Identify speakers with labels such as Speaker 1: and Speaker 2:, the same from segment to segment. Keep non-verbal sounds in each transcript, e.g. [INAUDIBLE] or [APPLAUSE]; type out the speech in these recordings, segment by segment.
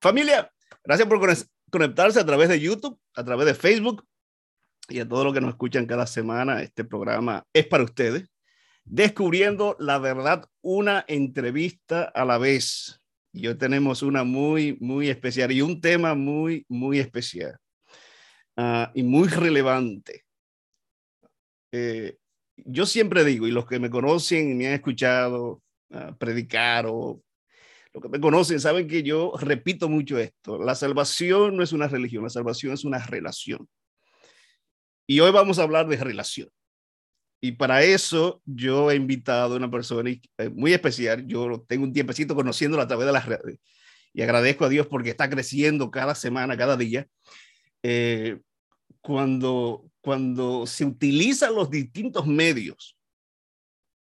Speaker 1: Familia, gracias por conectarse a través de YouTube, a través de Facebook y a todos los que nos escuchan cada semana. Este programa es para ustedes. Descubriendo la verdad, una entrevista a la vez. Y hoy tenemos una muy, muy especial y un tema muy, muy especial uh, y muy relevante. Eh, yo siempre digo, y los que me conocen y me han escuchado predicar o los que me conocen saben que yo repito mucho esto. La salvación no es una religión, la salvación es una relación. Y hoy vamos a hablar de relación. Y para eso yo he invitado a una persona eh, muy especial. Yo tengo un tiempecito conociéndola a través de las redes y agradezco a Dios porque está creciendo cada semana, cada día. Eh, cuando, cuando se utilizan los distintos medios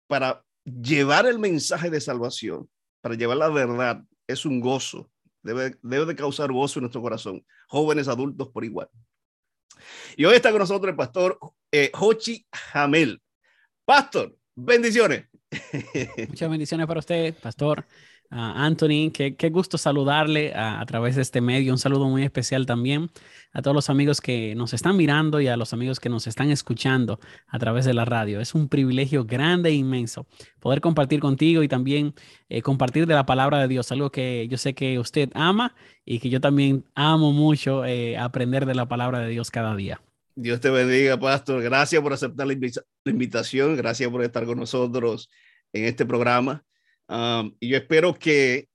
Speaker 1: para llevar el mensaje de salvación, para llevar la verdad, es un gozo. Debe, debe de causar gozo en nuestro corazón, jóvenes, adultos por igual. Y hoy está con nosotros el pastor eh, Hochi Jamel. Pastor, bendiciones. [LAUGHS]
Speaker 2: Muchas bendiciones para usted, pastor. Anthony, qué, gusto saludarle a, través de este medio. Un saludo muy especial también a todos los amigos que nos están mirando y a los amigos que nos están escuchando a través de la radio. Es un privilegio grande e inmenso poder compartir contigo y también eh, compartir de la palabra de Dios, algo que yo sé que usted ama y que yo también amo mucho eh, aprender de la palabra de Dios cada día.
Speaker 1: Dios te bendiga, pastor. Gracias por aceptar la invitación. Gracias por estar con nosotros en este programa y yo espero que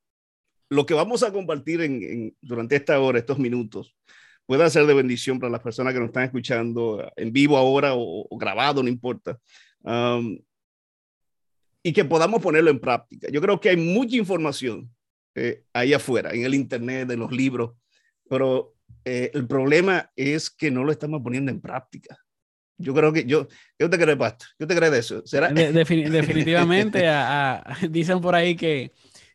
Speaker 1: lo que vamos a compartir en, durante esta hora, estos minutos, pueda ser de bendición para las personas que nos están escuchando en vivo ahora o, grabado, no importa. y que podamos ponerlo en práctica. Yo creo que hay mucha información eh, ahí afuera, en el Internet, en los libros, pero eh, el problema es que no lo estamos poniendo en práctica. Yo creo que yo, ¿qué te crees, Pasto? ¿Qué te crees de eso? ¿Será? [LAUGHS]
Speaker 2: definitivamente, [LAUGHS] dicen por ahí que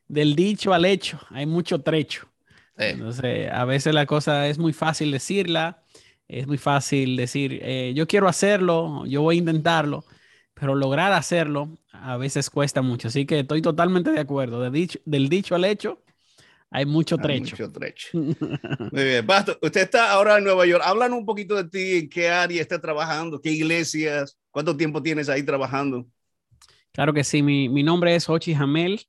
Speaker 2: del dicho al hecho hay mucho trecho. Entonces, a veces la cosa es muy fácil decirla, es muy fácil decir, eh, yo quiero hacerlo, yo voy a intentarlo, pero lograr hacerlo a veces cuesta mucho. Así que estoy totalmente de acuerdo. De dicho, del dicho al hecho, hay mucho trecho.
Speaker 1: mucho trecho. [LAUGHS] Muy bien. Pastor, usted está ahora en Nueva York. Háblanos un poquito de ti, en qué área está trabajando, qué iglesias, cuánto tiempo tienes ahí trabajando.
Speaker 2: Claro que sí, mi, mi nombre es Ochi Hamel.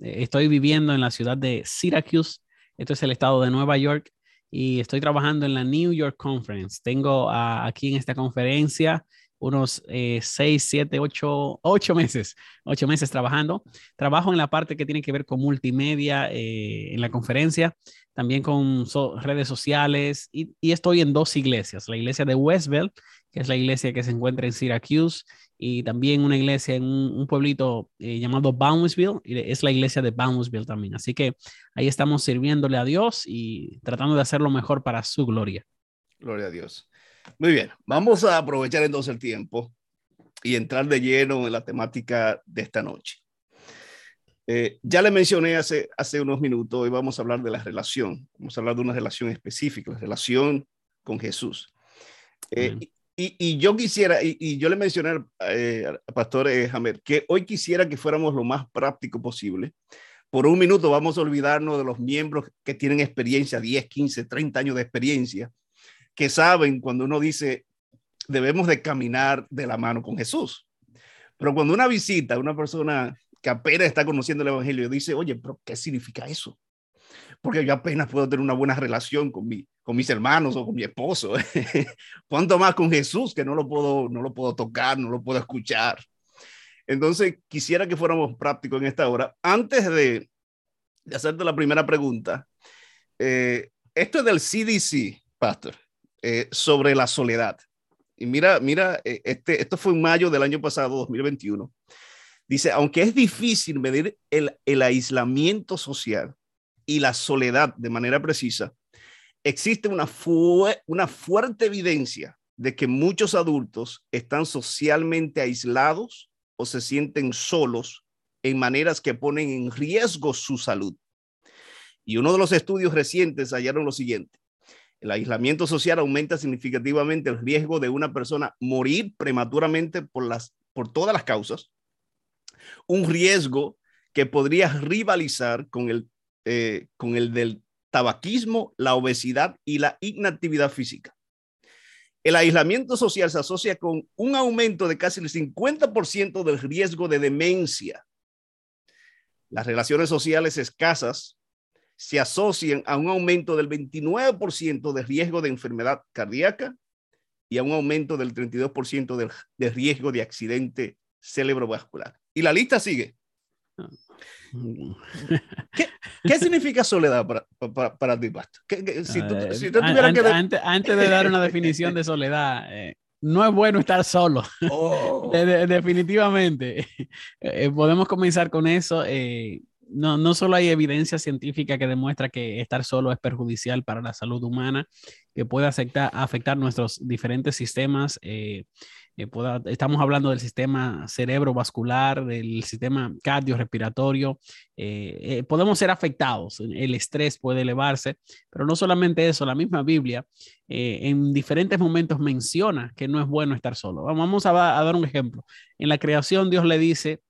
Speaker 2: estoy viviendo en la ciudad de Syracuse. Esto es el estado de Nueva York y estoy trabajando en la New York Conference. Tengo aquí en esta conferencia unos eh, seis, siete, ocho, ocho meses, ocho meses trabajando. Trabajo en la parte que tiene que ver con multimedia eh, en la conferencia, también con redes sociales y, estoy en dos iglesias, la iglesia de Westville, que es la iglesia que se encuentra en Syracuse, y también una iglesia en un, pueblito eh, llamado Boundsville, y es la iglesia de Boundsville también. Así que ahí estamos sirviéndole a Dios y tratando de hacer lo mejor para su gloria.
Speaker 1: Gloria a Dios. Muy bien, vamos a aprovechar entonces el tiempo y entrar de lleno en la temática de esta noche. Eh, ya le mencioné hace, hace unos minutos, hoy vamos a hablar de la relación, vamos a hablar de una relación específica, la relación con Jesús. Eh, y, y, yo quisiera, y, yo le mencioné al eh, pastor Jamer, que hoy quisiera que fuéramos lo más práctico posible. Por un minuto vamos a olvidarnos de los miembros que tienen experiencia, 10, 15, 30 años de experiencia, que saben cuando uno dice, debemos de caminar de la mano con Jesús. Pero cuando una visita, una persona que apenas está conociendo el Evangelio, dice, oye, pero ¿qué significa eso? Porque yo apenas puedo tener una buena relación con, mi, con mis hermanos o con mi esposo. [LAUGHS] ¿Cuánto más con Jesús que no lo, puedo, no lo puedo tocar, no lo puedo escuchar? Entonces, quisiera que fuéramos prácticos en esta hora. Antes de, de hacerte la primera pregunta, eh, esto es del CDC, Pastor. Eh, sobre la soledad. Y mira, mira, eh, este, esto fue en mayo del año pasado, 2021. Dice, aunque es difícil medir el, el aislamiento social y la soledad de manera precisa, existe una, una fuerte evidencia de que muchos adultos están socialmente aislados o se sienten solos en maneras que ponen en riesgo su salud. Y uno de los estudios recientes hallaron lo siguiente. El aislamiento social aumenta significativamente el riesgo de una persona morir prematuramente por, las, por todas las causas. Un riesgo que podría rivalizar con el, eh, con el del tabaquismo, la obesidad y la inactividad física. El aislamiento social se asocia con un aumento de casi el 50% del riesgo de demencia. Las relaciones sociales escasas se asocian a un aumento del 29% de riesgo de enfermedad cardíaca y a un aumento del 32% del, de riesgo de accidente cerebrovascular. Y la lista sigue. ¿Qué, significa soledad para, para, ti, Pasto?
Speaker 2: antes, de dar una definición de soledad, eh, no es bueno estar solo. Oh. [LAUGHS] definitivamente. Eh, podemos comenzar con eso. Eh, no, no solo hay evidencia científica que demuestra que estar solo es perjudicial para la salud humana, que puede afectar, afectar nuestros diferentes sistemas. Eh, eh, estamos hablando del sistema cerebrovascular, del sistema cardiorrespiratorio. Eh, podemos ser afectados, el estrés puede elevarse, pero no solamente eso, la misma Biblia en diferentes momentos menciona que no es bueno estar solo. Vamos a dar un ejemplo. En la creación Dios le dice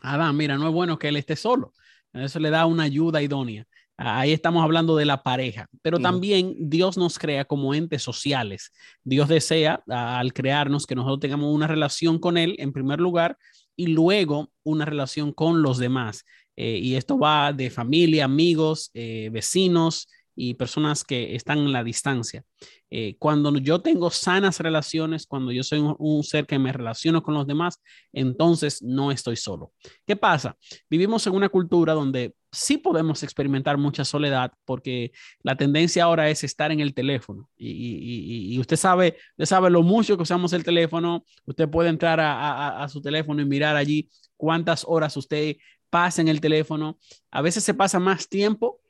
Speaker 2: Adán, mira, no es bueno que él esté solo. Eso le da una ayuda idónea. Ahí estamos hablando de la pareja, pero también Dios nos crea como entes sociales. Dios desea al crearnos que nosotros tengamos una relación con Él en primer lugar y luego una relación con los demás. Eh, y esto va de familia, amigos, eh, vecinos, y personas que están en la distancia. Eh, cuando yo tengo sanas relaciones, cuando yo soy un, ser que me relaciono con los demás, entonces no estoy solo. ¿Qué pasa? Vivimos en una cultura donde sí podemos experimentar mucha soledad porque la tendencia ahora es estar en el teléfono y, usted sabe, usted sabe lo mucho que usamos el teléfono, usted puede entrar a, a su teléfono y mirar allí cuántas horas usted pasa en el teléfono. A veces se pasa más tiempo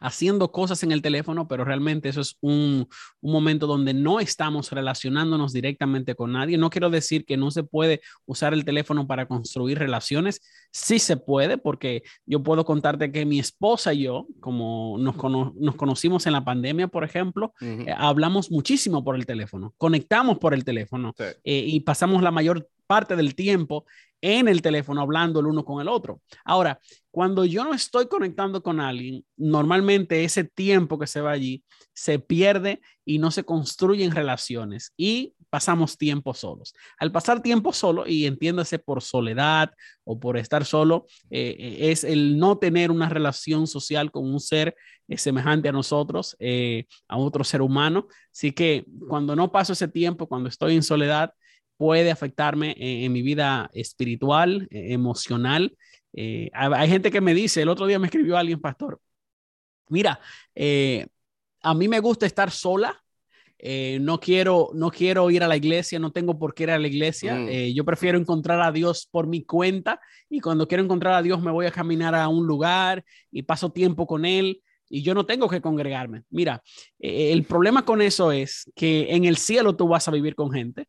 Speaker 2: haciendo cosas en el teléfono, pero realmente eso es un, momento donde no estamos relacionándonos directamente con nadie. No quiero decir que no se puede usar el teléfono para construir relaciones. Sí se puede, porque yo puedo contarte que mi esposa y yo, como nos, conocimos en la pandemia, por ejemplo, eh, hablamos muchísimo por el teléfono, conectamos por el teléfono eh, y pasamos la mayor parte del tiempo en el teléfono hablando el uno con el otro. Ahora, cuando yo no estoy conectando con alguien, normalmente ese tiempo que se va allí se pierde y no se construyen relaciones y pasamos tiempo solos. Al pasar tiempo solo, y entiéndase por soledad o por estar solo, eh, eh, es el no tener una relación social con un ser eh, semejante a nosotros, a otro ser humano. Así que cuando no paso ese tiempo, cuando estoy en soledad, puede afectarme en, mi vida espiritual, eh, emocional. Eh, hay gente que me dice, el otro día me escribió alguien, pastor, mira, eh, a mí me gusta estar sola, no, quiero, no quiero ir a la iglesia, no tengo por qué ir a la iglesia. Mm. yo prefiero encontrar a Dios por mi cuenta y cuando quiero encontrar a Dios me voy a caminar a un lugar y paso tiempo con Él y yo no tengo que congregarme. Mira, el problema con eso es que en el cielo tú vas a vivir con gente.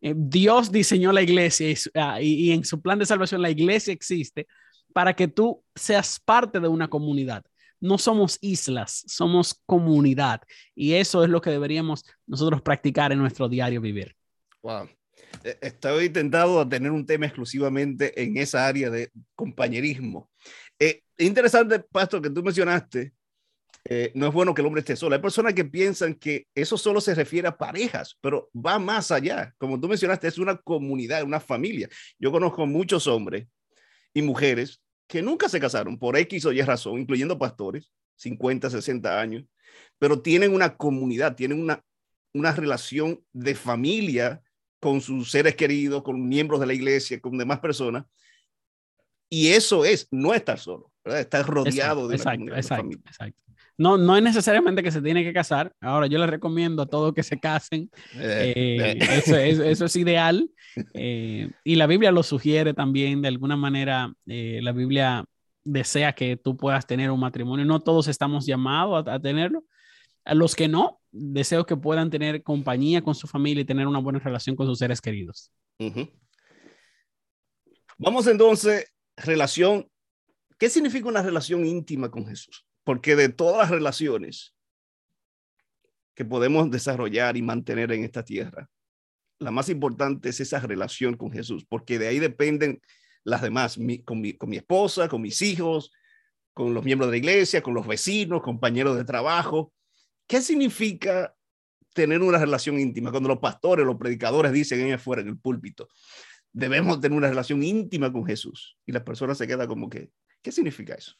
Speaker 2: Eh, Dios diseñó la iglesia ah, y, en su plan de salvación la iglesia existe para que tú seas parte de una comunidad. No somos islas, somos comunidad. Y eso es lo que deberíamos nosotros practicar en nuestro diario vivir.
Speaker 1: Wow. Eh, estoy tentado a tener un tema exclusivamente en esa área de compañerismo. Eh, interesante, Pastor, que tú mencionaste eh, no es bueno que el hombre esté solo. Hay personas que piensan que eso solo se refiere a parejas, pero va más allá. Como tú mencionaste, es una comunidad, una familia. Yo conozco muchos hombres y mujeres que nunca se casaron por X o Y razón, incluyendo pastores, 50, 60 años, pero tienen una comunidad, tienen una, una relación de familia con sus seres queridos, con miembros de la iglesia, con demás personas. Y eso es no estar solo, ¿verdad? estar rodeado de una comunidad, familia. Exacto.
Speaker 2: No, no es necesariamente que se tiene que casar. Ahora, yo les recomiendo a todos que se casen. Eh, eh, eh. Eso, es [LAUGHS] ideal. y la Biblia lo sugiere también. De alguna manera, la Biblia desea que tú puedas tener un matrimonio. No todos estamos llamados a, tenerlo. A los que no, deseo que puedan tener compañía con su familia y tener una buena relación con sus seres queridos.
Speaker 1: Vamos entonces, relación. ¿Qué significa una relación íntima con Jesús? Porque de todas las relaciones que podemos desarrollar y mantener en esta tierra, la más importante es esa relación con Jesús, porque de ahí dependen las demás, con, mi, con mi esposa, con mis hijos, con los miembros de la iglesia, con los vecinos, compañeros de trabajo. ¿Qué significa tener una relación íntima? Cuando los pastores, los predicadores dicen ahí afuera en el púlpito, debemos tener una relación íntima con Jesús. Y las personas se quedan como que, ¿qué significa eso?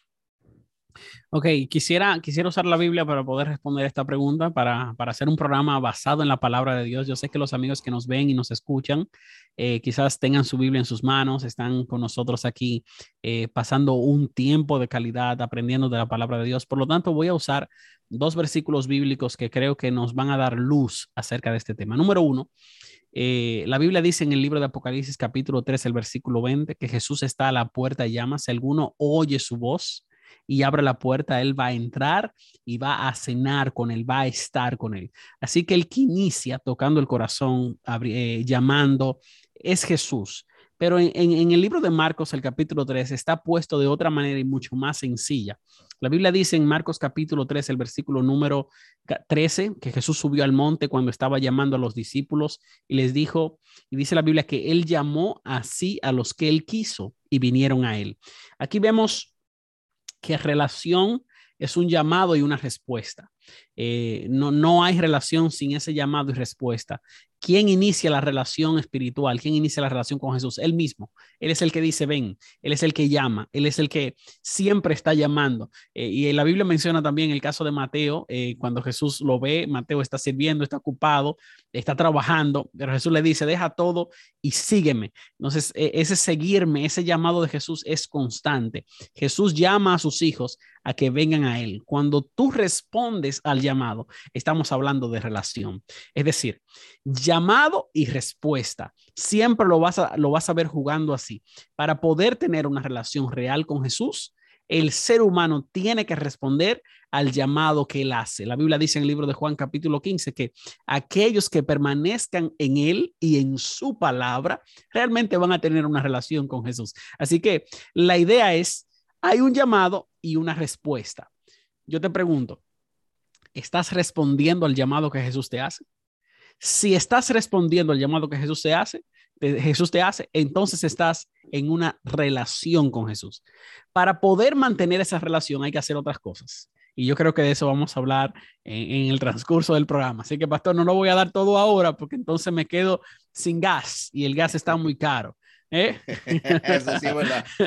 Speaker 2: Ok, quisiera, quisiera usar la Biblia para poder responder esta pregunta, para, para, hacer un programa basado en la palabra de Dios. Yo sé que los amigos que nos ven y nos escuchan eh, quizás tengan su Biblia en sus manos, están con nosotros aquí eh, pasando un tiempo de calidad aprendiendo de la palabra de Dios. Por lo tanto, voy a usar dos versículos bíblicos que creo que nos van a dar luz acerca de este tema. Número uno, eh, la Biblia dice en el libro de Apocalipsis capítulo 3, el versículo 20, que Jesús está a la puerta y llama. Si alguno oye su voz, y abre la puerta, Él va a entrar y va a cenar con Él, va a estar con Él. Así que el que inicia tocando el corazón, eh, llamando, es Jesús. Pero en, el libro de Marcos, el capítulo 3, está puesto de otra manera y mucho más sencilla. La Biblia dice en Marcos capítulo 3, el versículo número 13, que Jesús subió al monte cuando estaba llamando a los discípulos y les dijo, y dice la Biblia que él llamó así a los que él quiso y vinieron a él. Aquí vemos que relación es un llamado y una respuesta. Eh, no, no hay relación sin ese llamado y respuesta. ¿Quién inicia la relación espiritual? ¿Quién inicia la relación con Jesús? Él mismo. Él es el que dice, ven. Él es el que llama. Él es el que siempre está llamando. Eh, y la Biblia menciona también el caso de Mateo, eh, cuando Jesús lo ve, Mateo está sirviendo, está ocupado, está trabajando, pero Jesús le dice, deja todo y sígueme. Entonces, e, ese seguirme, ese llamado de Jesús es constante. Jesús llama a sus hijos a que vengan a Él. Cuando tú respondes al llamado, estamos hablando de relación. Es decir, llamado y respuesta. Siempre lo vas a, lo vas a ver jugando así. Para poder tener una relación real con Jesús, el ser humano tiene que responder al llamado que él hace. La Biblia dice en el libro de Juan capítulo 15 que aquellos que permanezcan en él y en su palabra realmente van a tener una relación con Jesús. Así que la idea es, hay un llamado y una respuesta. Yo te pregunto, ¿estás respondiendo al llamado que Jesús te hace? Si estás respondiendo al llamado que Jesús te hace, Jesús te hace, entonces estás en una relación con Jesús. Para poder mantener esa relación hay que hacer otras cosas. Y yo creo que de eso vamos a hablar en, el transcurso del programa. Así que, pastor, no lo voy a dar todo ahora porque entonces me quedo sin gas y el gas está muy caro. ¿Eh? [LAUGHS] eso sí verdad. [LAUGHS]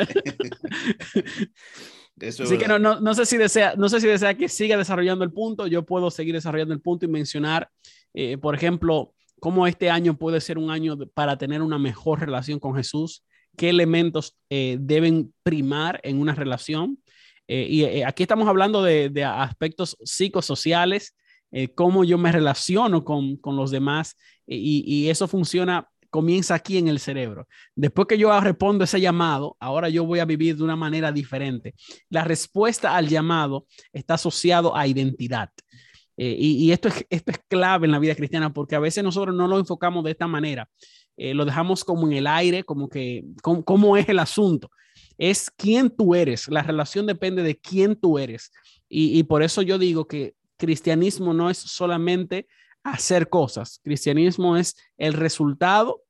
Speaker 2: Así que no, no, no, sé si desea, no sé si desea que siga desarrollando el punto. Yo puedo seguir desarrollando el punto y mencionar eh, por ejemplo, cómo este año puede ser un año para tener una mejor relación con Jesús, qué elementos eh, deben primar en una relación. Y aquí estamos hablando de, aspectos psicosociales, cómo yo me relaciono con, los demás y, y, eso funciona, comienza aquí en el cerebro. Después que yo respondo ese llamado, ahora yo voy a vivir de una manera diferente. La respuesta al llamado está asociado a identidad. Eh, y, esto, es, esto es clave en la vida cristiana porque a veces nosotros no lo enfocamos de esta manera. Eh, lo dejamos como en el aire, como que, ¿cómo, es el asunto? Es quién tú eres. La relación depende de quién tú eres. Y, y por eso yo digo que cristianismo no es solamente hacer cosas. Cristianismo es el resultado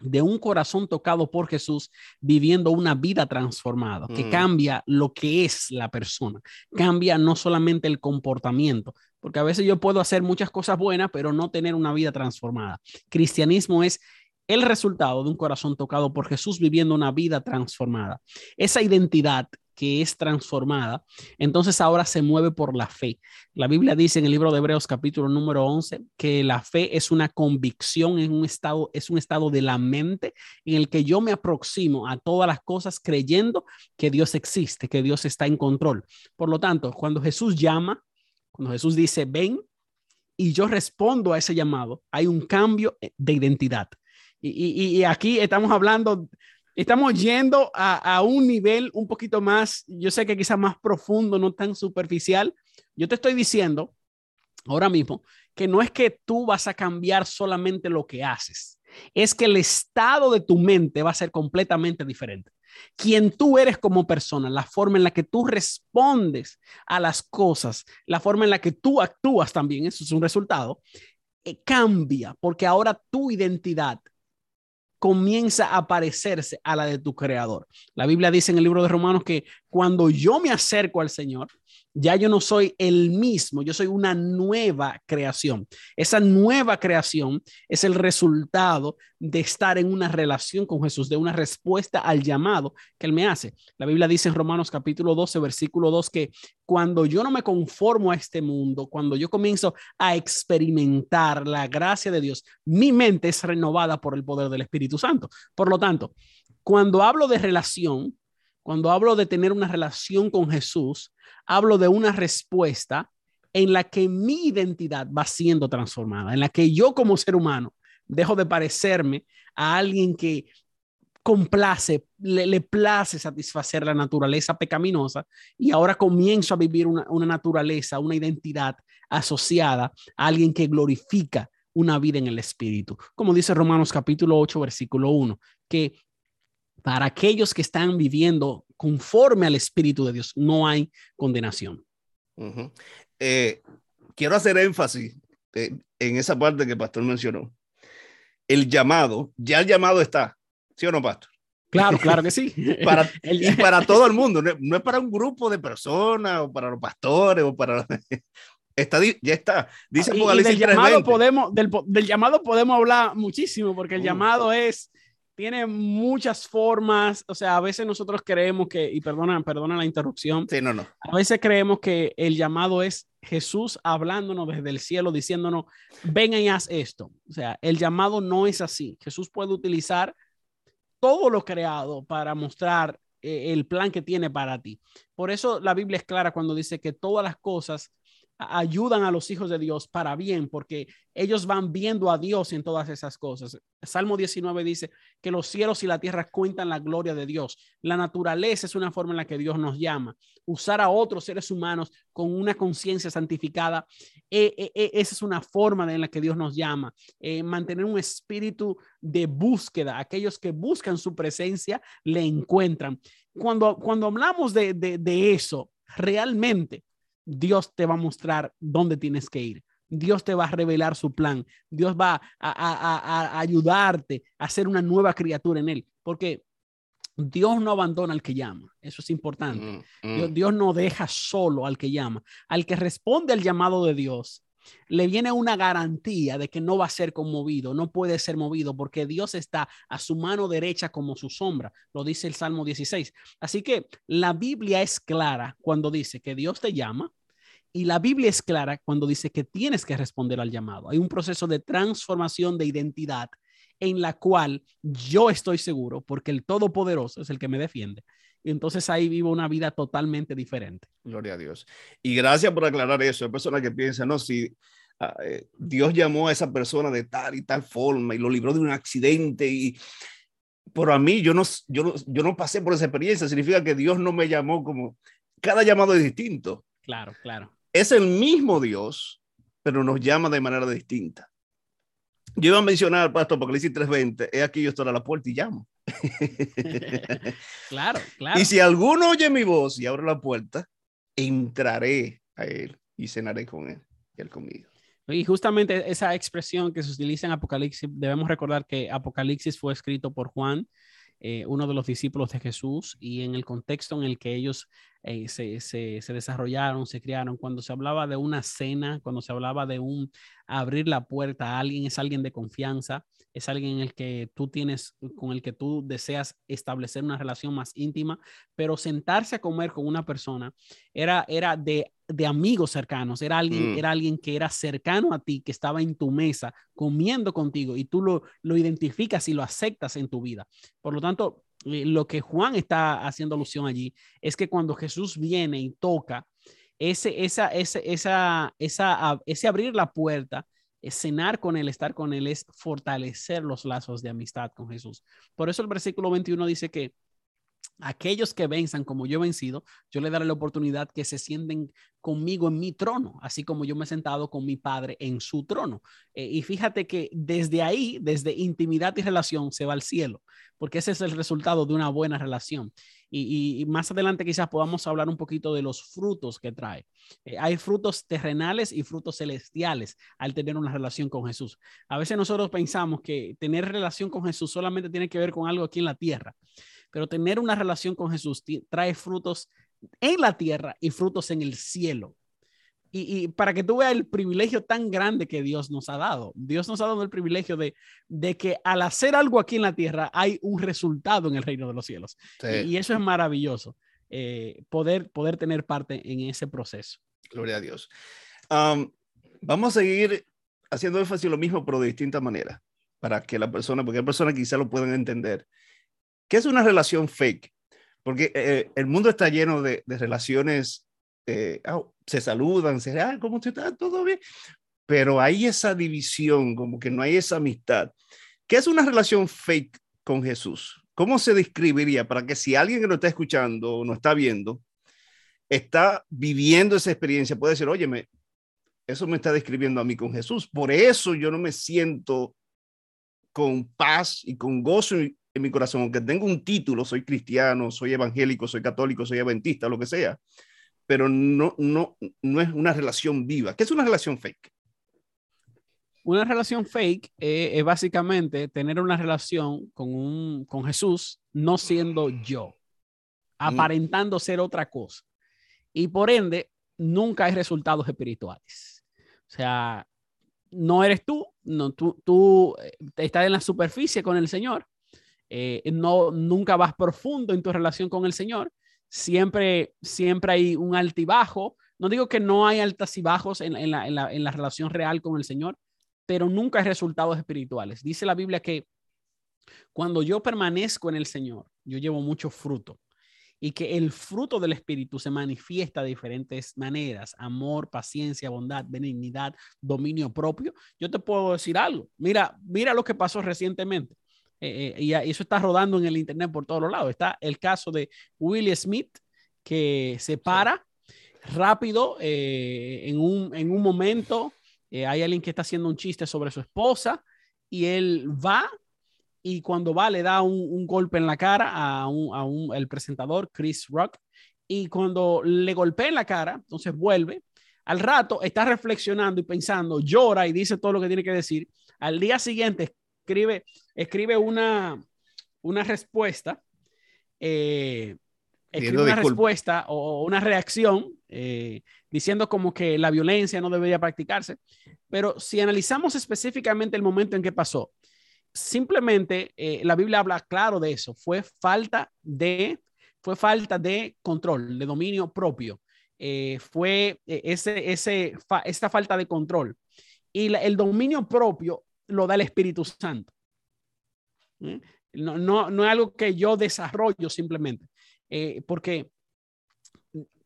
Speaker 2: de un corazón tocado por Jesús viviendo una vida transformada, que mm. cambia lo que es la persona, cambia no solamente el comportamiento, porque a veces yo puedo hacer muchas cosas buenas, pero no tener una vida transformada. Cristianismo es el resultado de un corazón tocado por Jesús viviendo una vida transformada. Esa identidad que es transformada, entonces ahora se mueve por la fe. La Biblia dice en el libro de Hebreos capítulo número 11 que la fe es una convicción, en un estado, es un estado de la mente en el que yo me aproximo a todas las cosas creyendo que Dios existe, que Dios está en control. Por lo tanto, cuando Jesús llama, cuando Jesús dice, ven, y yo respondo a ese llamado, hay un cambio de identidad. Y, aquí estamos hablando, estamos yendo a, un nivel un poquito más, yo sé que quizás más profundo, no tan superficial. Yo te estoy diciendo ahora mismo que no es que tú vas a cambiar solamente lo que haces, es que el estado de tu mente va a ser completamente diferente quien tú eres como persona, la forma en la que tú respondes a las cosas, la forma en la que tú actúas también, eso es un resultado, eh, cambia porque ahora tu identidad comienza a parecerse a la de tu creador. La Biblia dice en el libro de Romanos que cuando yo me acerco al Señor, ya yo no soy el mismo, yo soy una nueva creación. Esa nueva creación es el resultado de estar en una relación con Jesús, de una respuesta al llamado que Él me hace. La Biblia dice en Romanos capítulo 12, versículo 2, que cuando yo no me conformo a este mundo, cuando yo comienzo a experimentar la gracia de Dios, mi mente es renovada por el poder del Espíritu Santo. Por lo tanto, cuando hablo de relación, cuando hablo de tener una relación con Jesús, hablo de una respuesta en la que mi identidad va siendo transformada, en la que yo como ser humano dejo de parecerme a alguien que complace, le, place satisfacer la naturaleza pecaminosa y ahora comienzo a vivir una, una naturaleza, una identidad asociada a alguien que glorifica una vida en el Espíritu. Como dice Romanos capítulo 8, versículo 1, que para aquellos que están viviendo conforme al Espíritu de Dios, no hay condenación.
Speaker 1: Eh, quiero hacer énfasis eh, en esa parte que el pastor mencionó. El llamado, ya el llamado está, ¿sí o no, pastor?
Speaker 2: Claro, [LAUGHS] claro que sí.
Speaker 1: para, [LAUGHS] y para todo el mundo, no, es para un grupo de personas o para los pastores o para... Está, ya está. Dice
Speaker 2: del llamado podemos del, del, llamado podemos hablar muchísimo porque el llamado es tiene muchas formas, o sea, a veces nosotros creemos que, y perdona, perdona la interrupción,
Speaker 1: sí, no, no.
Speaker 2: a veces creemos que el llamado es Jesús hablándonos desde el cielo, diciéndonos, ven y haz esto. O sea, el llamado no es así. Jesús puede utilizar todo lo creado para mostrar eh, el plan que tiene para ti. Por eso la Biblia es clara cuando dice que todas las cosas ayudan a los hijos de Dios para bien, porque ellos van viendo a Dios en todas esas cosas. Salmo 19 dice que los cielos y la tierra cuentan la gloria de Dios. La naturaleza es una forma en la que Dios nos llama. Usar a otros seres humanos con una conciencia santificada, eh, eh, eh, esa es una forma en la que Dios nos llama. mantener un espíritu de búsqueda. Aquellos que buscan su presencia le encuentran. Cuando, cuando hablamos de, de eso, realmente Dios te va a mostrar dónde tienes que ir. Dios te va a revelar su plan. Dios va a, ayudarte a ser una nueva criatura en Él. Porque Dios no abandona al que llama. Eso es importante. Mm, mm. Dios, no deja solo al que llama. Al que responde al llamado de Dios, le viene una garantía de que no va a ser conmovido, no puede ser movido, porque Dios está a su mano derecha como su sombra, lo dice el Salmo 16. Así que la Biblia es clara cuando dice que Dios te llama, y la Biblia es clara cuando dice que tienes que responder al llamado. Hay un proceso de transformación de identidad en la cual yo estoy seguro, porque el Todopoderoso es el que me defiende. Y entonces ahí vivo una vida totalmente diferente.
Speaker 1: Gloria a Dios. Y gracias por aclarar eso. Hay personas que piensan, no, si ah, eh, Dios llamó a esa persona de tal y tal forma y lo libró de un accidente y por a mí yo no, yo no, yo no pasé por esa experiencia, significa que Dios no me llamó como, cada llamado es distinto.
Speaker 2: Claro, claro
Speaker 1: es el mismo Dios, pero nos llama de manera distinta. Yo iba a mencionar, Pastor Apocalipsis 3:20, es aquí yo estoy a la puerta y llamo. [LAUGHS]
Speaker 2: claro, claro.
Speaker 1: Y si alguno oye mi voz y abre la puerta, entraré a él y cenaré con él y él conmigo.
Speaker 2: Y justamente esa expresión que se utiliza en Apocalipsis, debemos recordar que Apocalipsis fue escrito por Juan, eh, uno de los discípulos de Jesús, y en el contexto en el que ellos eh, se, se, se, desarrollaron, se criaron. Cuando se hablaba de una cena, cuando se hablaba de un abrir la puerta a alguien, es alguien de confianza, es alguien en el que tú tienes, con el que tú deseas establecer una relación más íntima, pero sentarse a comer con una persona era, era de, de amigos cercanos, era alguien, mm. era alguien que era cercano a ti, que estaba en tu mesa comiendo contigo y tú lo, lo identificas y lo aceptas en tu vida. Por lo tanto, eh, lo que Juan está haciendo alusión allí es que cuando Jesús viene y toca, ese, esa, ese, esa, esa, ese abrir la puerta, cenar con él, estar con él, es fortalecer los lazos de amistad con Jesús. Por eso el versículo 21 dice que aquellos que venzan como yo he vencido, yo le daré la oportunidad que se sienten conmigo en mi trono, así como yo me he sentado con mi padre en su trono. Eh, y fíjate que desde ahí, desde intimidad y relación, se va al cielo, porque ese es el resultado de una buena relación. Y, más adelante quizás podamos hablar un poquito de los frutos que trae. Eh, hay frutos terrenales y frutos celestiales al tener una relación con Jesús. A veces nosotros pensamos que tener relación con Jesús solamente tiene que ver con algo aquí en la tierra, pero tener una relación con Jesús trae frutos en la tierra y frutos en el cielo. Y, para que tú veas el privilegio tan grande que Dios nos ha dado. Dios nos ha dado el privilegio de, de que al hacer algo aquí en la tierra hay un resultado en el reino de los cielos. Y, eso es maravilloso, eh, poder, poder tener parte en ese proceso.
Speaker 1: Gloria a Dios. vamos a seguir haciendo énfasis lo mismo, pero de distinta manera, para que la persona, porque hay personas quizá lo puedan entender. ¿Qué es una relación fake? Porque eh, el mundo está lleno de, de relaciones eh, se saludan, se, ah, ¿cómo está? ¿Todo bien? Pero hay esa división, como que no hay esa amistad. ¿Qué es una relación fake con Jesús? ¿Cómo se describiría para que si alguien que nos está escuchando o nos está viendo está viviendo esa experiencia, puede decir, óyeme, eso me está describiendo a mí con Jesús. Por eso yo no me siento con paz y con gozo en mi corazón, aunque tengo un título, soy cristiano, soy evangélico, soy católico, soy adventista, lo que sea pero no, no, no es una relación viva. ¿Qué es una relación fake?
Speaker 2: Una relación fake eh, es básicamente tener una relación con, un, con Jesús no siendo yo, aparentando ser otra cosa. Y por ende, nunca hay resultados espirituales. O sea, no eres tú, no, tú, tú eh, estás en la superficie con el Señor, eh, no, nunca vas profundo en tu relación con el Señor siempre, siempre hay un altibajo. No digo que no hay altas y bajos en, la, en, la, en la relación real con el Señor, pero nunca hay resultados espirituales. Dice la Biblia que cuando yo permanezco en el Señor, yo llevo mucho fruto y que el fruto del Espíritu se manifiesta de diferentes maneras, amor, paciencia, bondad, benignidad, dominio propio. Yo te puedo decir algo, mira, mira lo que pasó recientemente. Eh, eh, y eso está rodando en el Internet por todos los lados. Está el caso de Willie Smith, que se para rápido eh, en, un, en, un, momento. hay alguien que está haciendo un chiste sobre su esposa y él va y cuando va le da un, un golpe en la cara a, un, a un, el presentador Chris Rock y cuando le golpea en la cara, entonces vuelve. Al rato está reflexionando y pensando, llora y dice todo lo que tiene que decir. Al día siguiente escribe, escribe una, una respuesta, eh, escribe una respuesta o una reacción eh, diciendo como que la violencia no debería practicarse. Pero si analizamos específicamente el momento en que pasó, simplemente eh, la Biblia habla claro de eso. Fue falta de, fue falta de control, de dominio propio. fue ese, ese, esta falta de control. Y el dominio propio lo da el Espíritu Santo. ¿Eh? No, no, no, es algo que yo desarrollo simplemente, eh, porque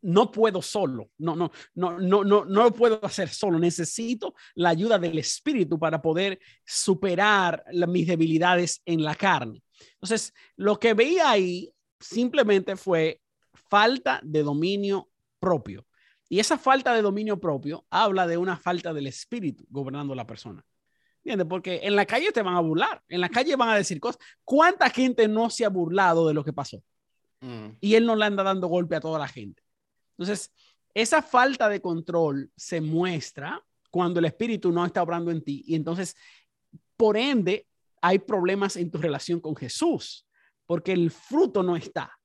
Speaker 2: no puedo solo, no, no, no, no, no, no lo puedo hacer solo. Necesito la ayuda del Espíritu para poder superar mis debilidades en la carne. Entonces, lo que veía ahí simplemente fue falta de dominio propio. Y esa falta de dominio propio habla de una falta del Espíritu gobernando la persona. ¿Entiendes? Porque en la calle te van a burlar, en la calle van a decir cosas. ¿Cuánta gente no se ha burlado de lo que pasó? Mm. Y él no le anda dando golpe a toda la gente. Entonces, esa falta de control se muestra cuando el espíritu no está obrando en ti. Y entonces, por ende, hay problemas en tu relación con Jesús, porque el fruto no está.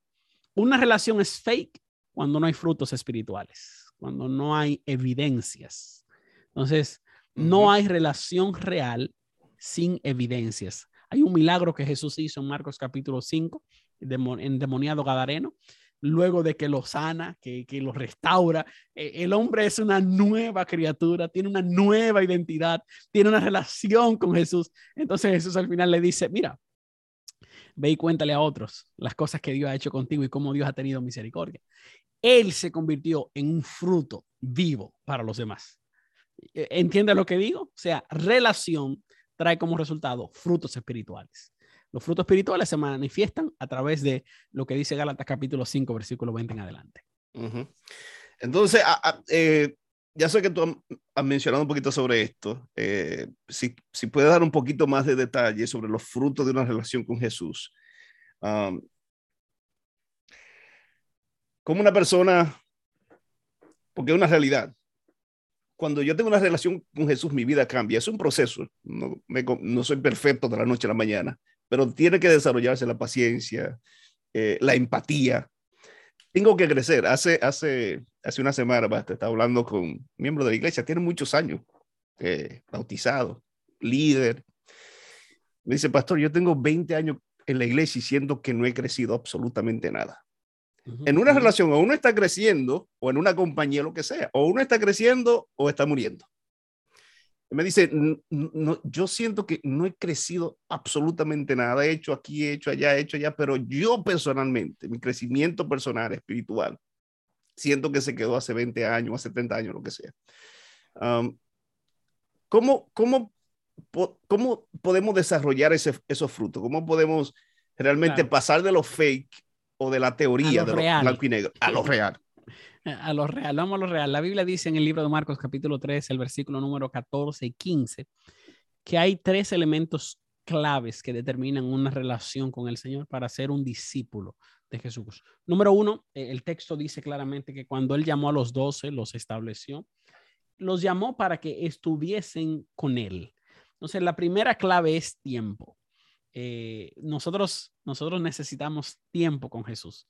Speaker 2: Una relación es fake cuando no hay frutos espirituales, cuando no hay evidencias. Entonces, no hay relación real sin evidencias. Hay un milagro que Jesús hizo en Marcos capítulo 5, en demoniado Gadareno, luego de que lo sana, que, lo restaura. E, el hombre es una nueva criatura, tiene una nueva identidad, tiene una relación con Jesús. Entonces Jesús al final le dice, mira, ve y cuéntale a otros las cosas que Dios ha hecho contigo y cómo Dios ha tenido misericordia. Él se convirtió en un fruto vivo para los demás. Eh, ¿Entiende lo que digo? O sea, relación trae como resultado frutos espirituales. Los frutos espirituales se manifiestan a través de lo que dice Gálatas capítulo 5, versículo 20 en adelante.
Speaker 1: Entonces, eh, ya sé que tú has mencionado un poquito sobre esto. Eh, si, si puedes dar un poquito más de detalle sobre los frutos de una relación con Jesús. Um, como una persona, porque es una realidad. Cuando yo tengo una relación con Jesús, mi vida cambia. Es un proceso. No, no soy perfecto de la noche a la mañana, pero tiene que desarrollarse la paciencia, eh, la empatía. Tengo que crecer. Hace, hace, hace una semana, basta, estaba hablando con un miembro de la iglesia, tiene muchos años, eh, bautizado, líder. Me dice, pastor, yo tengo 20 años en la iglesia y siento que no he crecido absolutamente nada. En una relación, o uno está creciendo, o en una compañía, lo que sea, o uno está creciendo o está muriendo. Me dice, no, yo siento que no he crecido absolutamente nada, he hecho aquí, he hecho allá, he hecho allá, pero yo personalmente, mi crecimiento personal, espiritual, siento que se quedó hace 20 años, hace 30 años, lo que sea. ¿cómo, cómo, ¿Cómo podemos desarrollar ese, esos frutos? ¿Cómo podemos realmente pasar de lo fake o de la teoría de lo blanco y negro a lo real?
Speaker 2: A lo real, vamos a lo real. La Biblia dice en el libro de Marcos capítulo 3, el versículo número 14 y 15, que hay tres elementos claves que determinan una relación con el Señor para ser un discípulo de Jesús. Número uno, eh, el texto dice claramente que cuando Él llamó a los doce, los estableció, los llamó para que estuviesen con Él. Entonces, la primera clave es tiempo. Eh, nosotros, nosotros necesitamos tiempo con Jesús.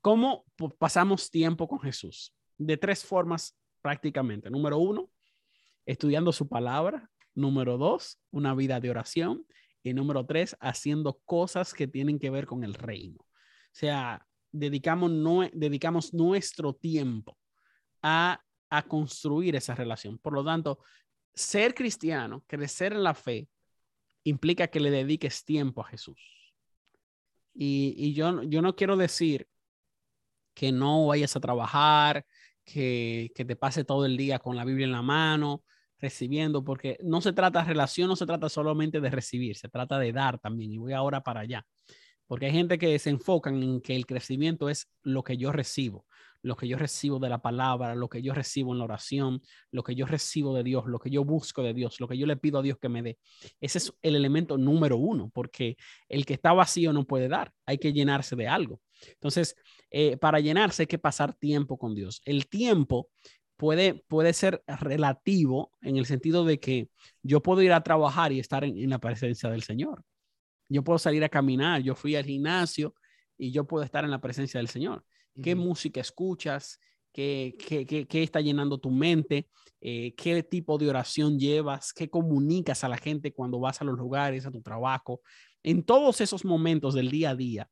Speaker 2: ¿Cómo pasamos tiempo con Jesús? De tres formas prácticamente. Número uno, estudiando su palabra. Número dos, una vida de oración. Y número tres, haciendo cosas que tienen que ver con el reino. O sea, dedicamos, no, dedicamos nuestro tiempo a, a construir esa relación. Por lo tanto, ser cristiano, crecer en la fe, implica que le dediques tiempo a Jesús. Y, yo, yo no quiero decir que no vayas a trabajar, que, que, te pase todo el día con la Biblia en la mano, recibiendo, porque no se trata, relación no se trata solamente de recibir, se trata de dar también. Y voy ahora para allá, porque hay gente que se enfocan en que el crecimiento es lo que yo recibo lo que yo recibo de la palabra, lo que yo recibo en la oración, lo que yo recibo de Dios, lo que yo busco de Dios, lo que yo le pido a Dios que me dé. Ese es el elemento número uno, porque el que está vacío no puede dar, hay que llenarse de algo. Entonces, eh, para llenarse hay que pasar tiempo con Dios. El tiempo puede, puede ser relativo en el sentido de que yo puedo ir a trabajar y estar en la presencia del Señor. Yo puedo salir a caminar, yo fui al gimnasio y yo puedo estar en la presencia del Señor qué música escuchas, qué, qué, está llenando tu mente, eh, qué tipo de oración llevas, qué comunicas a la gente cuando vas a los lugares, a tu trabajo. En todos esos momentos del día a día,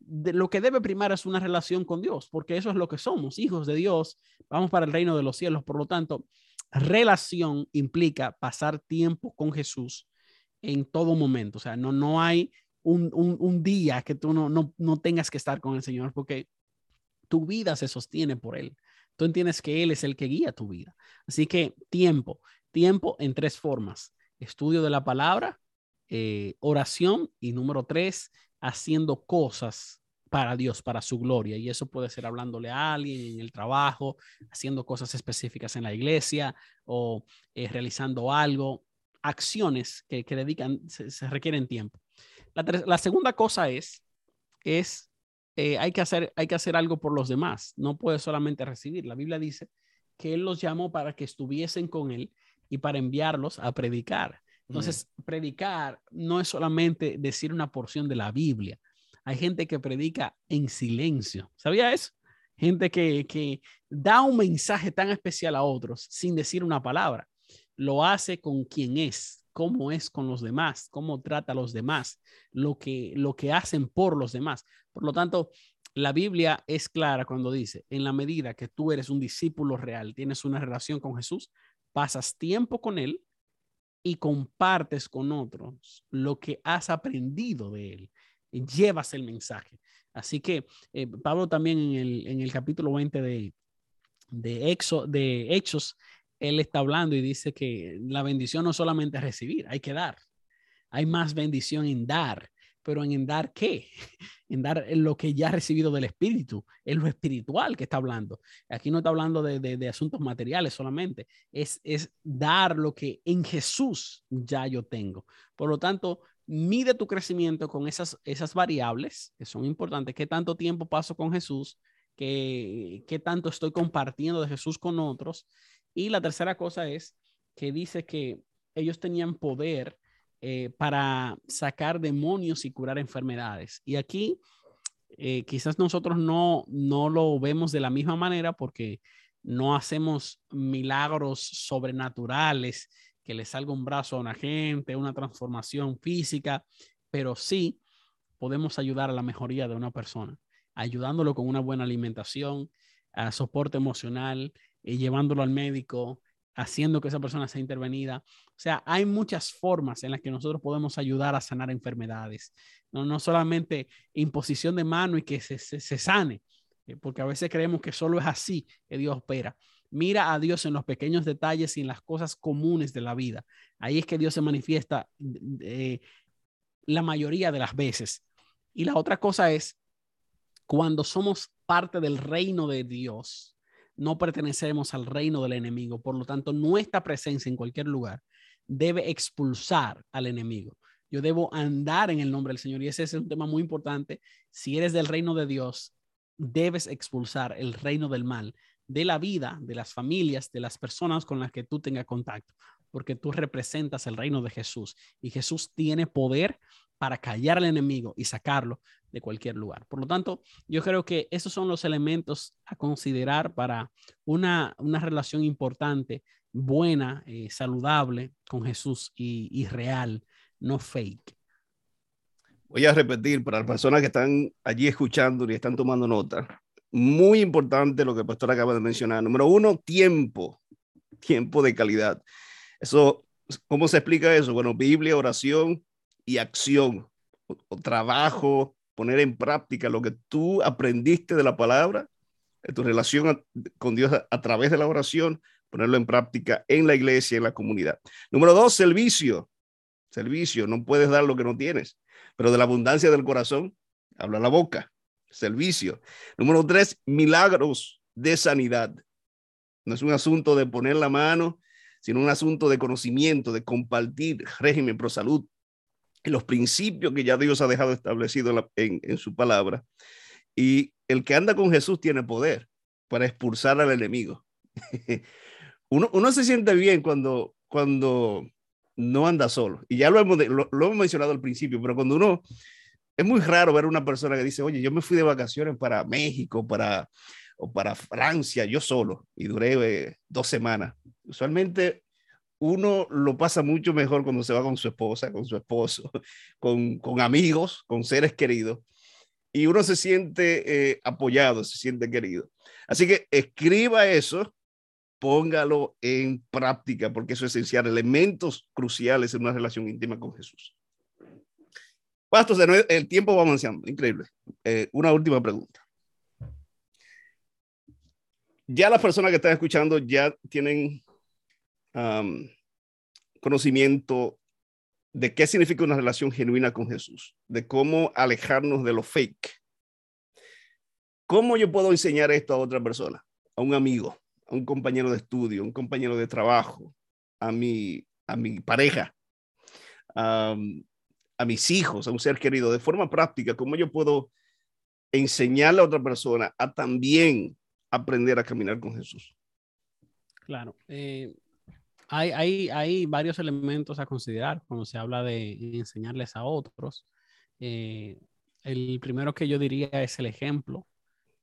Speaker 2: lo que debe primar es una relación con Dios, porque eso es lo que somos, hijos de Dios, vamos para el reino de los cielos. Por lo tanto, relación implica pasar tiempo con Jesús en todo momento. O sea, no, no hay un, un, día que tú no, no, no tengas que estar con el Señor, porque tu vida se sostiene por Él. Tú entiendes que Él es el que guía tu vida. Así que tiempo, tiempo en tres formas. Estudio de la palabra, eh, oración y número tres, haciendo cosas para Dios, para su gloria. Y eso puede ser hablándole a alguien en el trabajo, haciendo cosas específicas en la iglesia o eh, realizando algo, acciones que, dedican, se, requieren tiempo. La, la, segunda cosa es, es eh, hay, que hacer, hay que hacer algo por los demás, no puede solamente recibir. La Biblia dice que Él los llamó para que estuviesen con Él y para enviarlos a predicar. Entonces, predicar no es solamente decir una porción de la Biblia. Hay gente que predica en silencio. ¿Sabía eso? Gente que, que da un mensaje tan especial a otros sin decir una palabra. Lo hace con quien es, cómo es con los demás, cómo trata a los demás, lo que, lo que hacen por los demás. Por lo tanto, la Biblia es clara cuando dice, en la medida que tú eres un discípulo real, tienes una relación con Jesús, pasas tiempo con Él y compartes con otros lo que has aprendido de Él. Y llevas el mensaje. Así que eh, Pablo también en el, en el capítulo 20 de, de, Exo, de Hechos, él está hablando y dice que la bendición no solamente es recibir, hay que dar. Hay más bendición en dar, pero en, dar qué? [LAUGHS] En dar lo que ya ha recibido del Espíritu, es lo espiritual que está hablando. Aquí no está hablando de, asuntos materiales solamente, es, es dar lo que en Jesús ya yo tengo. Por lo tanto, mide tu crecimiento con esas, esas variables que son importantes. ¿Qué tanto tiempo paso con Jesús? qué, qué tanto estoy compartiendo de Jesús con otros. Y la tercera cosa es que dice que ellos tenían poder eh, para sacar demonios y curar enfermedades. Y aquí eh, quizás nosotros no, no lo vemos de la misma manera porque no hacemos milagros sobrenaturales, que le salga un brazo a una gente, una transformación física, pero sí podemos ayudar a la mejoría de una persona, ayudándolo con una buena alimentación, a soporte emocional, eh, llevándolo al médico, haciendo que esa persona sea intervenida. O sea, hay muchas formas en las que nosotros podemos ayudar a sanar enfermedades. No, no solamente imposición de mano y que se, se, sane, eh, porque a veces creemos que solo es así que Dios opera. Mira a Dios en los pequeños detalles y en las cosas comunes de la vida. Ahí es que Dios se manifiesta eh, la mayoría de las veces. Y la otra cosa es cuando somos parte del reino de Dios no pertenecemos al reino del enemigo. Por lo tanto, nuestra presencia en cualquier lugar debe expulsar al enemigo. Yo debo andar en el nombre del Señor y ese es un tema muy importante. Si eres del reino de Dios, debes expulsar el reino del mal de la vida, de las familias, de las personas con las que tú tengas contacto, porque tú representas el reino de Jesús y Jesús tiene poder para callar al enemigo y sacarlo de cualquier lugar. Por lo tanto, yo creo que esos son los elementos a considerar para una, relación importante, buena, eh, saludable con Jesús y, real, no fake.
Speaker 1: Voy a repetir para las personas que están allí escuchando y están tomando nota. Muy importante lo que el pastor acaba de mencionar. Número uno, tiempo. Tiempo de calidad. Eso, ¿cómo se explica eso? Bueno, Biblia, oración, y acción o, trabajo, poner en práctica lo que tú aprendiste de la palabra, en tu relación con Dios a, través de la oración, ponerlo en práctica en la iglesia, en la comunidad. Número dos, servicio. Servicio, no puedes dar lo que no tienes, pero de la abundancia del corazón habla la boca. Servicio. Número tres, milagros de sanidad. No es un asunto de poner la mano, sino un asunto de conocimiento, de compartir régimen pro salud, los principios que ya Dios ha dejado establecido en, su palabra. Y el que anda con Jesús tiene poder para expulsar al enemigo. [LAUGHS] uno, uno se siente bien cuando, cuando no anda solo. Y ya lo hemos, lo, hemos mencionado al principio, pero cuando uno, es muy raro ver una persona que dice, oye, yo me fui de vacaciones para México, para, o para Francia, yo solo, y duré eh, dos semanas. Usualmente uno lo pasa mucho mejor cuando se va con su esposa, con su esposo, [LAUGHS] con, amigos, con seres queridos, y uno se siente eh, apoyado, se siente querido. Así que escriba eso, póngalo en práctica, porque eso es esencial, elementos cruciales en una relación íntima con Jesús. Pastor, el tiempo va avanzando, increíble. Eh, una última pregunta. Ya las personas que están escuchando ya tienen conocimiento de qué significa una relación genuina con Jesús, de cómo alejarnos de lo fake. ¿Cómo yo puedo enseñar esto a otra persona? A un amigo, a un compañero de estudio, a un compañero de trabajo, a mi, a mi pareja, a, a mis hijos, a un ser querido, de forma práctica, cómo yo puedo enseñarle a otra persona a también aprender a caminar con Jesús.
Speaker 2: Claro. Eh, hay, hay, varios elementos a considerar cuando se habla de enseñarles a otros. Eh, el primero que yo diría es el ejemplo.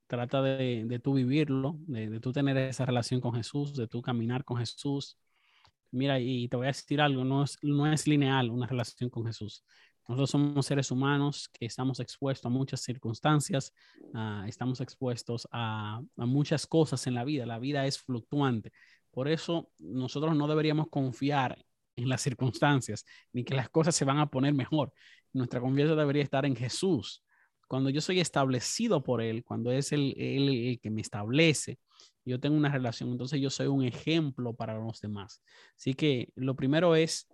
Speaker 2: Trata de, de tú vivirlo, de, de tú tener esa relación con Jesús, de tú caminar con Jesús. Mira, y te voy a decir algo, no es, no es lineal una relación con Jesús. Nosotros somos seres humanos que estamos expuestos a muchas circunstancias, estamos expuestos a, a, muchas cosas en la vida. La vida es fluctuante. Por eso nosotros no deberíamos confiar en las circunstancias, ni que las cosas se van a poner mejor. Nuestra confianza debería estar en Jesús. Cuando yo soy establecido por Él, cuando es el, el que me establece, yo tengo una relación, entonces yo soy un ejemplo para los demás. Así que lo primero es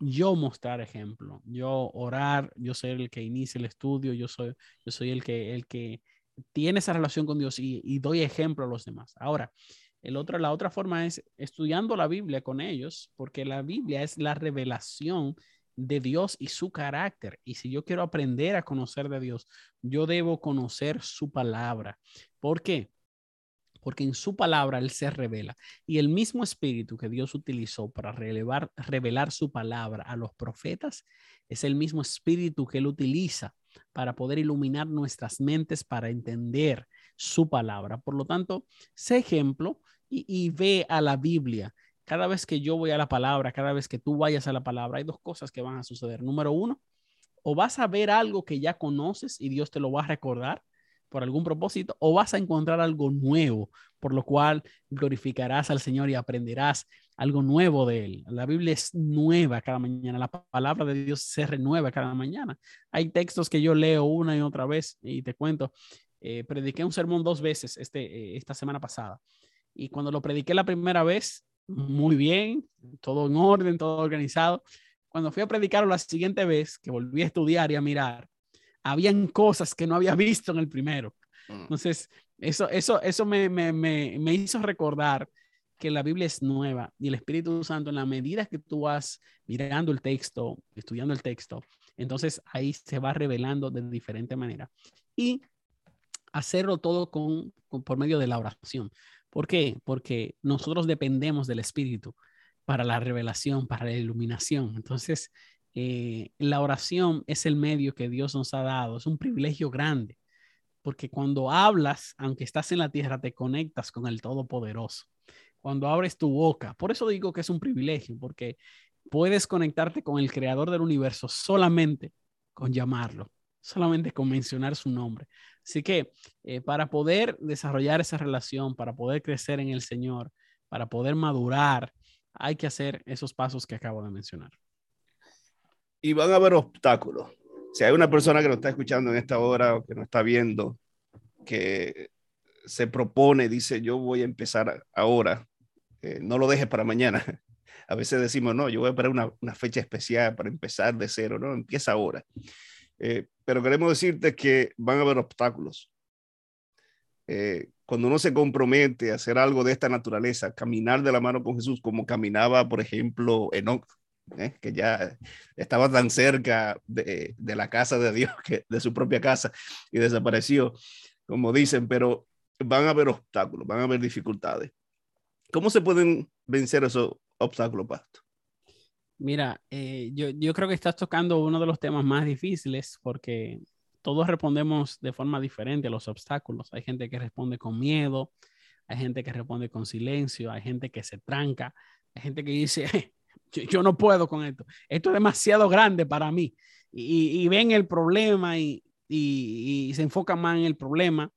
Speaker 2: yo mostrar ejemplo, yo orar, yo soy el que inicia el estudio, yo soy, yo soy el, que, el que tiene esa relación con Dios y doy ejemplo a los demás. Ahora, el otro, la otra forma es estudiando la Biblia con ellos, porque la Biblia es la revelación de Dios y su carácter. Y si yo quiero aprender a conocer de Dios, yo debo conocer su palabra. ¿Por qué? Porque en su palabra Él se revela. Y el mismo espíritu que Dios utilizó para revelar su palabra a los profetas es el mismo espíritu que Él utiliza para poder iluminar nuestras mentes para entender su palabra. Por lo tanto, sé ejemplo y, ve a la Biblia. Cada vez que yo voy a la palabra, cada vez que tú vayas a la palabra, hay dos cosas que van a suceder. Número uno, o vas a ver algo que ya conoces y Dios te lo va a recordar por algún propósito, o vas a encontrar algo nuevo, por lo cual glorificarás al Señor y aprenderás algo nuevo de Él. La Biblia es nueva cada mañana, la palabra de Dios se renueva cada mañana. Hay textos que yo leo una y otra vez y te cuento, eh, prediqué un sermón dos veces este, eh, esta semana pasada y cuando lo prediqué la primera vez, muy bien, todo en orden, todo organizado. Cuando fui a predicarlo la siguiente vez, que volví a estudiar y a mirar, habían cosas que no había visto en el primero. Mm. Entonces, eso, eso, eso me, me, me, me hizo recordar que la Biblia es nueva y el Espíritu Santo, en la medida que tú vas mirando el texto, estudiando el texto, entonces ahí se va revelando de diferente manera. Y hacerlo todo con, por medio de la oración. ¿Por qué? Porque nosotros dependemos del Espíritu para la revelación, para la iluminación. Entonces, eh, la oración es el medio que Dios nos ha dado, es un privilegio grande, porque cuando hablas, aunque estás en la tierra, te conectas con el Todopoderoso. Cuando abres tu boca, por eso digo que es un privilegio, porque puedes conectarte con el creador del universo solamente con llamarlo, solamente con mencionar su nombre. Así que eh, para poder desarrollar esa relación, para poder crecer en el Señor, para poder madurar, hay que hacer esos pasos que acabo de mencionar.
Speaker 1: Y van a haber obstáculos. Si hay una persona que nos está escuchando en esta hora o que nos está viendo, que se propone, dice, yo voy a empezar ahora, eh, no lo dejes para mañana. [LAUGHS] A veces decimos, no, yo voy a esperar una, una fecha especial para empezar de cero, no, empieza ahora. Eh, pero queremos decirte que van a haber obstáculos. Eh, cuando uno se compromete a hacer algo de esta naturaleza, caminar de la mano con Jesús, como caminaba, por ejemplo, Enoch, ¿eh? que ya estaba tan cerca de, de, la casa de Dios, que de su propia casa, y desapareció, como dicen, pero van a haber obstáculos, van a haber dificultades. ¿Cómo se pueden vencer esos obstáculos, Pastor?
Speaker 2: Mira, eh, yo, yo creo que estás tocando uno de los temas más difíciles porque todos respondemos de forma diferente a los obstáculos. Hay gente que responde con miedo, hay gente que responde con silencio, hay gente que se tranca, hay gente que dice, yo, no puedo con esto, esto es demasiado grande para mí. Y, y ven el problema y, y, se enfocan más en el problema.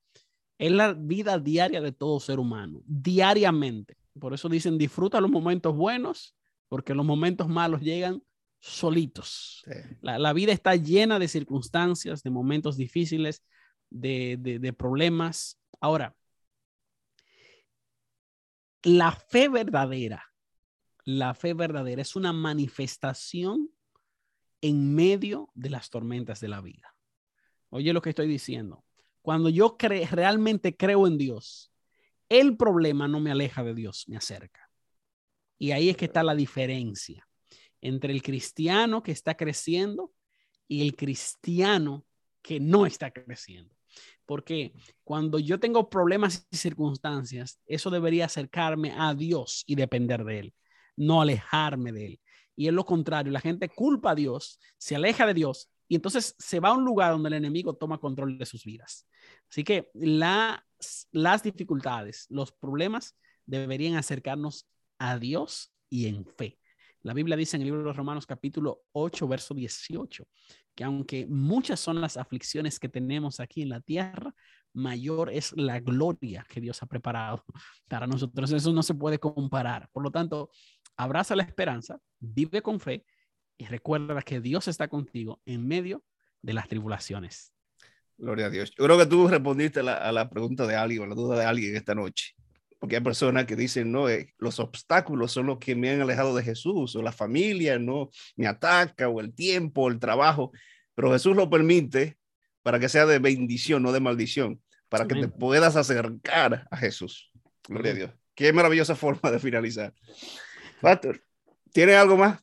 Speaker 2: Es la vida diaria de todo ser humano, diariamente. Por eso dicen, disfruta los momentos buenos porque los momentos malos llegan solitos. La, vida está llena de circunstancias, de momentos difíciles, de, problemas. Ahora, la fe verdadera, la fe verdadera es una manifestación en medio de las tormentas de la vida. Oye lo que estoy diciendo. Cuando yo realmente creo en Dios, el problema no me aleja de Dios, me acerca. Y ahí es que está la diferencia entre el cristiano que está creciendo y el cristiano que no está creciendo. Porque cuando yo tengo problemas y circunstancias, eso debería acercarme a Dios y depender de Él, no alejarme de Él. Y es lo contrario, la gente culpa a Dios, se aleja de Dios y entonces se va a un lugar donde el enemigo toma control de sus vidas. Así que las, las dificultades, los problemas deberían acercarnos a Dios y en fe. La Biblia dice en el libro de Romanos capítulo 8, verso 18, que aunque muchas son las aflicciones que tenemos aquí en la tierra, mayor es la gloria que Dios ha preparado [LAUGHS] para nosotros. Eso no se puede comparar. Por lo tanto, abraza la esperanza, vive con fe y recuerda que Dios está contigo en medio de las tribulaciones.
Speaker 1: Gloria a Dios. Yo creo que tú respondiste a la, a la pregunta de alguien, a la duda de alguien esta noche porque hay personas que dicen, no, eh, los obstáculos son los que me han alejado de Jesús, o la familia, no, me ataca, o el tiempo, o el trabajo, pero Jesús lo permite para que sea de bendición, no de maldición, para que te puedas acercar a Jesús. Gloria a Dios. Qué maravillosa [LAUGHS] forma de finalizar. Pastor, ¿tiene algo más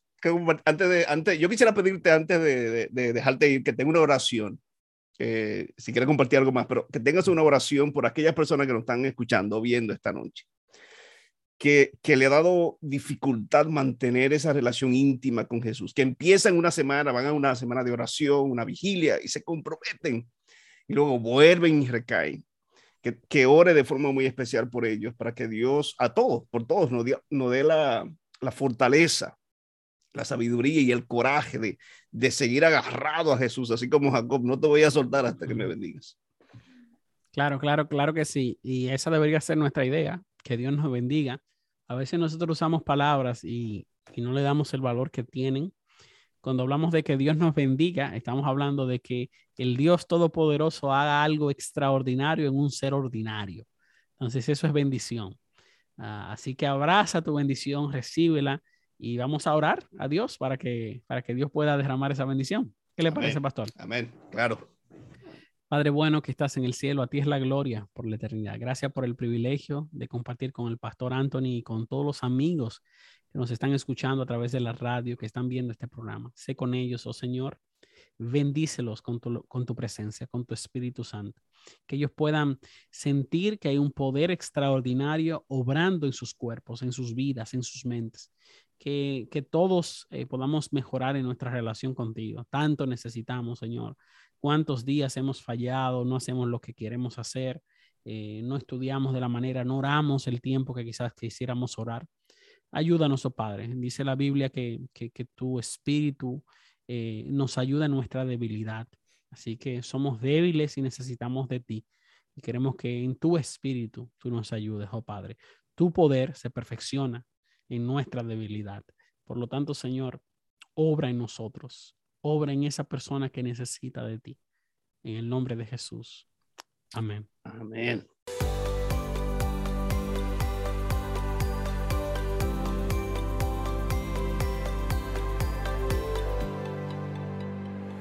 Speaker 1: antes de, antes, yo quisiera pedirte antes de, de, dejarte ir que tenga una oración. Eh, si quieres compartir algo más, pero que tengas una oración por aquellas personas que nos están escuchando, viendo esta noche, que, que le ha dado dificultad mantener esa relación íntima con Jesús, que empiezan una semana, van a una semana de oración, una vigilia y se comprometen y luego vuelven y recaen. Que, que ore de forma muy especial por ellos, para que Dios, a todos, por todos, nos, nos dé la, la fortaleza la sabiduría y el coraje de, de seguir agarrado a Jesús, así como Jacob, no te voy a soltar hasta que me bendigas.
Speaker 2: Claro, claro, claro que sí. Y esa debería ser nuestra idea, que Dios nos bendiga. A veces nosotros usamos palabras y, y no le damos el valor que tienen. Cuando hablamos de que Dios nos bendiga, estamos hablando de que el Dios Todopoderoso haga algo extraordinario en un ser ordinario. Entonces eso es bendición. Ah, así que abraza tu bendición, recíbela y vamos a orar a Dios para que, para que Dios pueda derramar esa bendición. ¿Qué le parece, pastor?
Speaker 1: Amén, claro.
Speaker 2: Padre bueno que estás en el cielo, a ti es la gloria por la eternidad. Gracias por el privilegio de compartir con el pastor Anthony y con todos los amigos que nos están escuchando a través de la radio, que están viendo este programa. Sé con ellos, oh Señor. Bendícelos con tu, con tu presencia, con tu Espíritu Santo. Que ellos puedan sentir que hay un poder extraordinario obrando en sus cuerpos, en sus vidas, en sus mentes que, todos eh, podamos mejorar en nuestra relación contigo. Tanto necesitamos, Señor. ¿Cuántos días hemos fallado? No hacemos lo que queremos hacer. Eh, no estudiamos de la manera, no oramos el tiempo que quizás quisiéramos orar. Ayúdanos, oh Padre. Dice la Biblia que, tu espíritu eh, nos ayuda en nuestra debilidad. Así que somos débiles y necesitamos de ti. Y queremos que en tu espíritu tú nos ayudes, oh Padre. Tu poder se perfecciona en nuestra debilidad. Por lo tanto, Señor, obra en nosotros, obra en esa persona que necesita de ti. En el nombre de Jesús. Amén.
Speaker 1: Amén.